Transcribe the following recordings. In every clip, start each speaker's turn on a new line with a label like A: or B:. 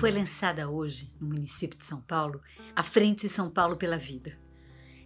A: Foi lançada hoje, no município de São Paulo, a Frente São Paulo pela Vida.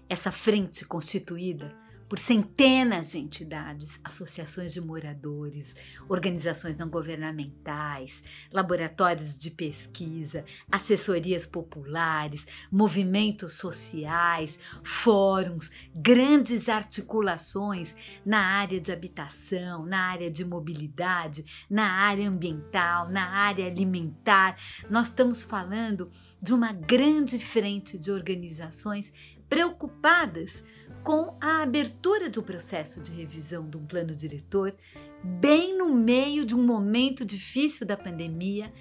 A: Essa frente constituída por centenas de entidades, associações de moradores, organizações não governamentais, laboratórios de pesquisa, assessorias populares, movimentos sociais, fóruns, grandes articulações na área de habitação, na área de mobilidade, na área ambiental, na área alimentar. Nós estamos falando de uma grande frente de organizações preocupadas com a abertura do processo de revisão do plano diretor, bem no meio de um momento difícil da pandemia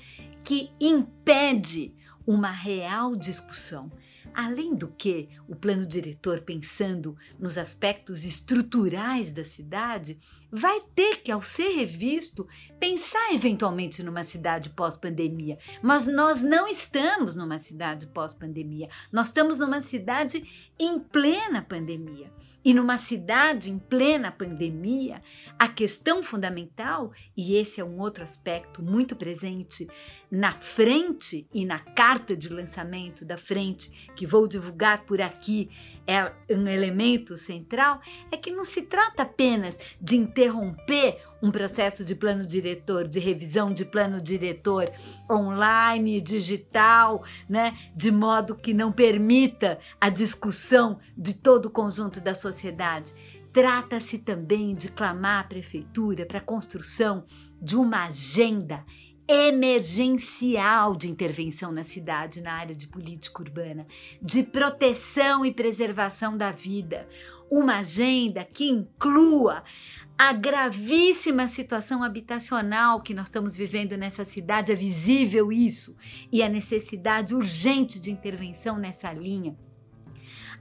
A: que impede uma real discussão Além do que, o plano diretor, pensando nos aspectos estruturais da cidade, vai ter que, ao ser revisto, pensar eventualmente numa cidade pós-pandemia. Mas nós não estamos numa cidade pós-pandemia, nós estamos numa cidade em plena pandemia. E numa cidade em plena pandemia, a questão fundamental, e esse é um outro aspecto muito presente na frente e na carta de lançamento da frente, que vou divulgar por aqui, é um elemento central, é que não se trata apenas de interromper um processo de plano diretor, de revisão de plano diretor online, digital, né, de modo que não permita a discussão de todo o conjunto da sociedade. Trata-se também de clamar à prefeitura para a construção de uma agenda emergencial de intervenção na cidade na área de política urbana, de proteção e preservação da vida, uma agenda que inclua a gravíssima situação habitacional que nós estamos vivendo nessa cidade, é visível isso, e a necessidade urgente de intervenção nessa linha.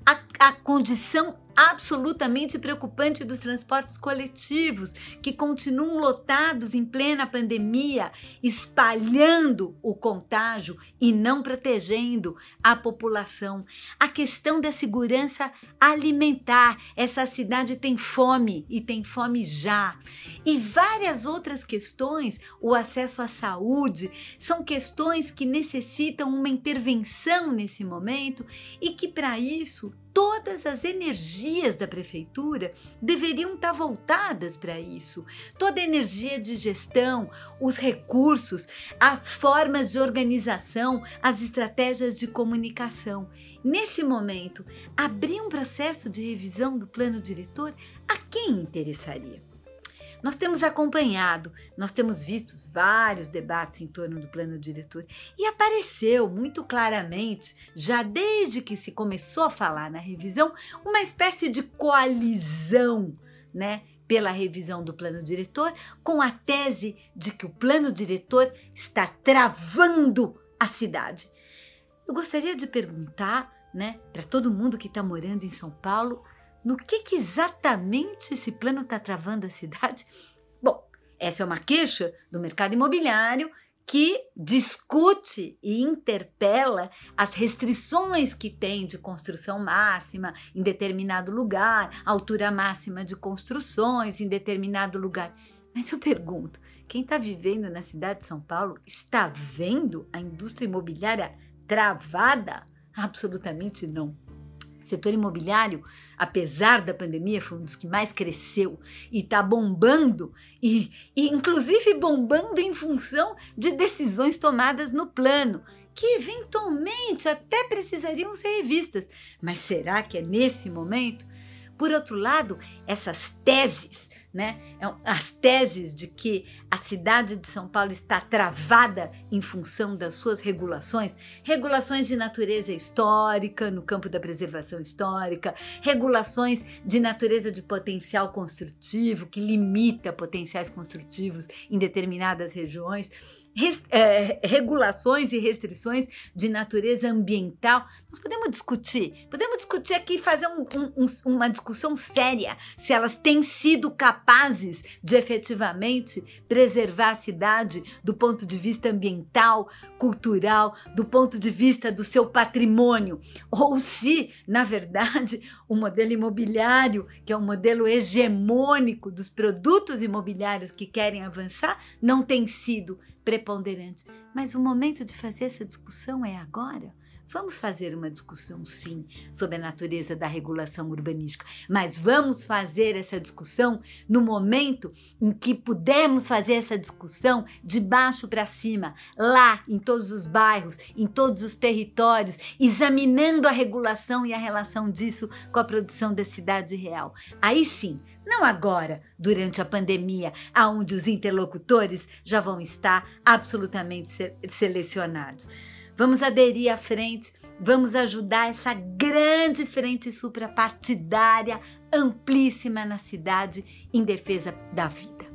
A: A, a condição absolutamente preocupante dos transportes coletivos, que continuam lotados em plena pandemia, espalhando o contágio e não protegendo a população. A questão da segurança alimentar. Essa cidade tem fome e tem fome já. E várias outras questões, o acesso à saúde, são questões que necessitam uma intervenção nesse momento e que, para isso, todas as energias da prefeitura deveriam estar voltadas para isso. Toda a energia de gestão, os recursos, as formas de organização, as estratégias de comunicação. Nesse momento, abrir um processo de revisão do plano diretor a quem interessaria? Nós temos acompanhado, nós temos visto vários debates em torno do plano diretor e apareceu muito claramente, já desde que se começou a falar na revisão, uma espécie de coalizão, né? Pela revisão do plano diretor, com a tese de que o plano diretor está travando a cidade. Eu gostaria de perguntar, né, para todo mundo que está morando em São Paulo, no que, que exatamente esse plano está travando a cidade? Bom, essa é uma queixa do mercado imobiliário que discute e interpela as restrições que tem de construção máxima em determinado lugar, altura máxima de construções em determinado lugar. Mas eu pergunto, quem está vivendo na cidade de São Paulo está vendo a indústria imobiliária travada? Absolutamente não setor imobiliário, apesar da pandemia, foi um dos que mais cresceu e está bombando, e, e inclusive bombando em função de decisões tomadas no plano que eventualmente até precisariam ser revistas. Mas será que é nesse momento? Por outro lado, essas teses né? É as teses de que a cidade de São Paulo está travada em função das suas regulações, regulações de natureza histórica, no campo da preservação histórica, regulações de natureza de potencial construtivo, que limita potenciais construtivos em determinadas regiões é, regulações e restrições de natureza ambiental. Nós podemos discutir, podemos discutir aqui, fazer um, um, uma discussão séria se elas têm sido capazes de efetivamente preservar a cidade do ponto de vista ambiental, cultural, do ponto de vista do seu patrimônio, ou se, na verdade, o modelo imobiliário, que é um modelo hegemônico dos produtos imobiliários que querem avançar, não tem sido preponderante. Mas o momento de fazer essa discussão é agora. Vamos fazer uma discussão, sim, sobre a natureza da regulação urbanística, mas vamos fazer essa discussão no momento em que pudermos fazer essa discussão de baixo para cima, lá em todos os bairros, em todos os territórios, examinando a regulação e a relação disso com a produção da cidade real. Aí sim, não agora, durante a pandemia, aonde os interlocutores já vão estar absolutamente selecionados. Vamos aderir à frente, vamos ajudar essa grande frente suprapartidária amplíssima na cidade em defesa da vida.